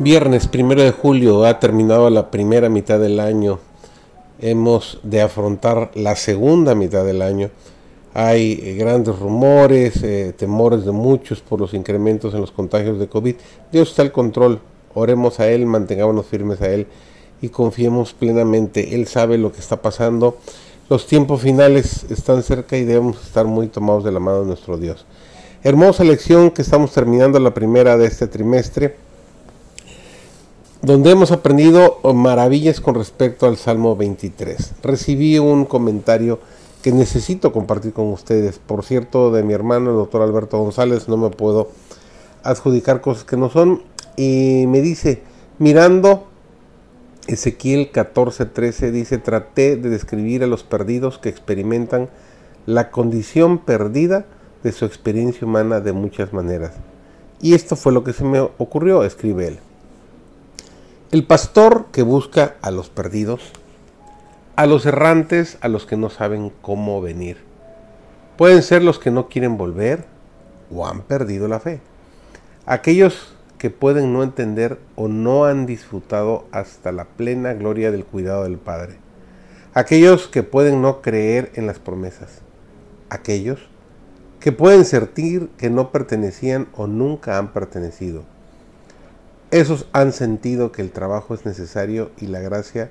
Viernes primero de julio ha terminado la primera mitad del año. Hemos de afrontar la segunda mitad del año. Hay eh, grandes rumores, eh, temores de muchos por los incrementos en los contagios de COVID. Dios está al control. Oremos a Él, mantengámonos firmes a Él y confiemos plenamente. Él sabe lo que está pasando. Los tiempos finales están cerca y debemos estar muy tomados de la mano de nuestro Dios. Hermosa lección que estamos terminando la primera de este trimestre donde hemos aprendido maravillas con respecto al Salmo 23. Recibí un comentario que necesito compartir con ustedes. Por cierto, de mi hermano, el doctor Alberto González, no me puedo adjudicar cosas que no son. Y me dice, mirando Ezequiel 14:13, dice, traté de describir a los perdidos que experimentan la condición perdida de su experiencia humana de muchas maneras. Y esto fue lo que se me ocurrió, escribe él. El pastor que busca a los perdidos, a los errantes, a los que no saben cómo venir. Pueden ser los que no quieren volver o han perdido la fe. Aquellos que pueden no entender o no han disfrutado hasta la plena gloria del cuidado del Padre. Aquellos que pueden no creer en las promesas. Aquellos que pueden sentir que no pertenecían o nunca han pertenecido esos han sentido que el trabajo es necesario y la gracia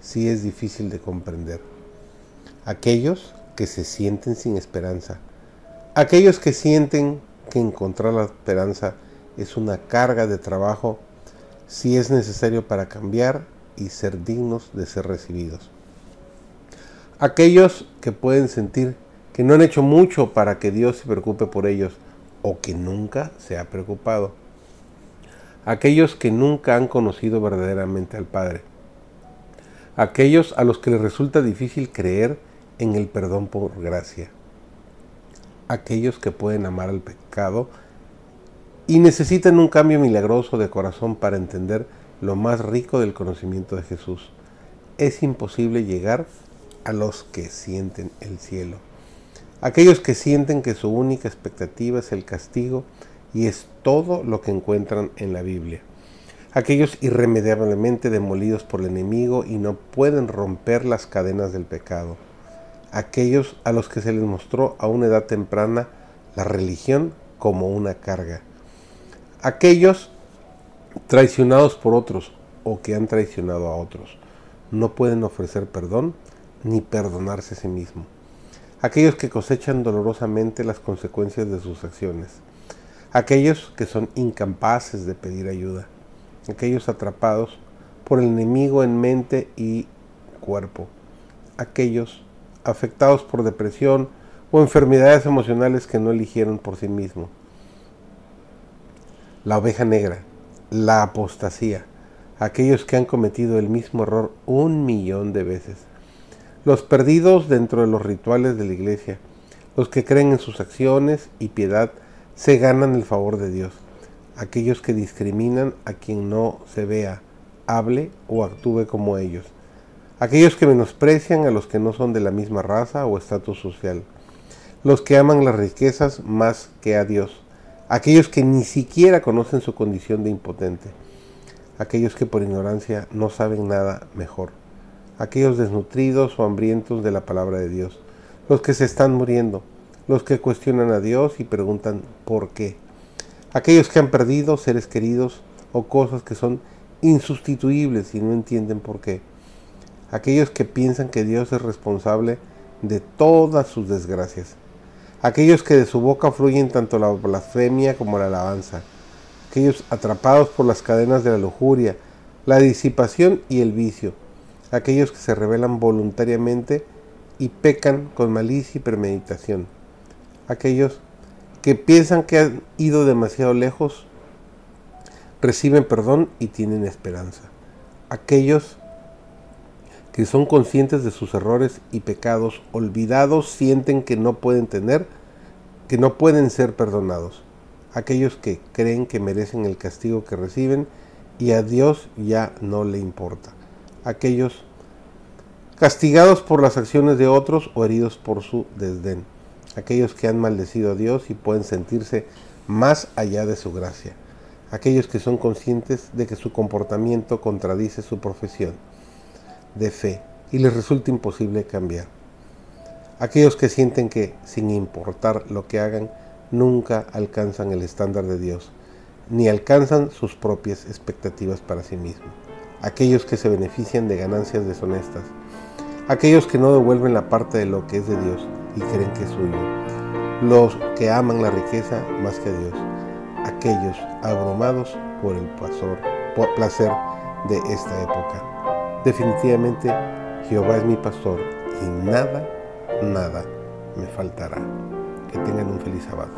sí es difícil de comprender. Aquellos que se sienten sin esperanza. Aquellos que sienten que encontrar la esperanza es una carga de trabajo si es necesario para cambiar y ser dignos de ser recibidos. Aquellos que pueden sentir que no han hecho mucho para que Dios se preocupe por ellos o que nunca se ha preocupado aquellos que nunca han conocido verdaderamente al Padre, aquellos a los que les resulta difícil creer en el perdón por gracia, aquellos que pueden amar al pecado y necesitan un cambio milagroso de corazón para entender lo más rico del conocimiento de Jesús. Es imposible llegar a los que sienten el cielo. Aquellos que sienten que su única expectativa es el castigo y es todo lo que encuentran en la Biblia. Aquellos irremediablemente demolidos por el enemigo y no pueden romper las cadenas del pecado. Aquellos a los que se les mostró a una edad temprana la religión como una carga. Aquellos traicionados por otros o que han traicionado a otros. No pueden ofrecer perdón ni perdonarse a sí mismo. Aquellos que cosechan dolorosamente las consecuencias de sus acciones aquellos que son incapaces de pedir ayuda, aquellos atrapados por el enemigo en mente y cuerpo, aquellos afectados por depresión o enfermedades emocionales que no eligieron por sí mismos. La oveja negra, la apostasía, aquellos que han cometido el mismo error un millón de veces, los perdidos dentro de los rituales de la iglesia, los que creen en sus acciones y piedad, se ganan el favor de Dios. Aquellos que discriminan a quien no se vea, hable o actúe como ellos. Aquellos que menosprecian a los que no son de la misma raza o estatus social. Los que aman las riquezas más que a Dios. Aquellos que ni siquiera conocen su condición de impotente. Aquellos que por ignorancia no saben nada mejor. Aquellos desnutridos o hambrientos de la palabra de Dios. Los que se están muriendo los que cuestionan a Dios y preguntan por qué. Aquellos que han perdido seres queridos o cosas que son insustituibles y no entienden por qué. Aquellos que piensan que Dios es responsable de todas sus desgracias. Aquellos que de su boca fluyen tanto la blasfemia como la alabanza. Aquellos atrapados por las cadenas de la lujuria, la disipación y el vicio. Aquellos que se rebelan voluntariamente y pecan con malicia y premeditación aquellos que piensan que han ido demasiado lejos, reciben perdón y tienen esperanza. Aquellos que son conscientes de sus errores y pecados, olvidados, sienten que no pueden tener, que no pueden ser perdonados. Aquellos que creen que merecen el castigo que reciben y a Dios ya no le importa. Aquellos castigados por las acciones de otros o heridos por su desdén aquellos que han maldecido a Dios y pueden sentirse más allá de su gracia, aquellos que son conscientes de que su comportamiento contradice su profesión de fe y les resulta imposible cambiar. Aquellos que sienten que, sin importar lo que hagan, nunca alcanzan el estándar de Dios, ni alcanzan sus propias expectativas para sí mismos. Aquellos que se benefician de ganancias deshonestas. Aquellos que no devuelven la parte de lo que es de Dios creen que es suyo. Los que aman la riqueza más que a Dios. Aquellos abrumados por el placer de esta época. Definitivamente Jehová es mi pastor y nada, nada me faltará. Que tengan un feliz sábado.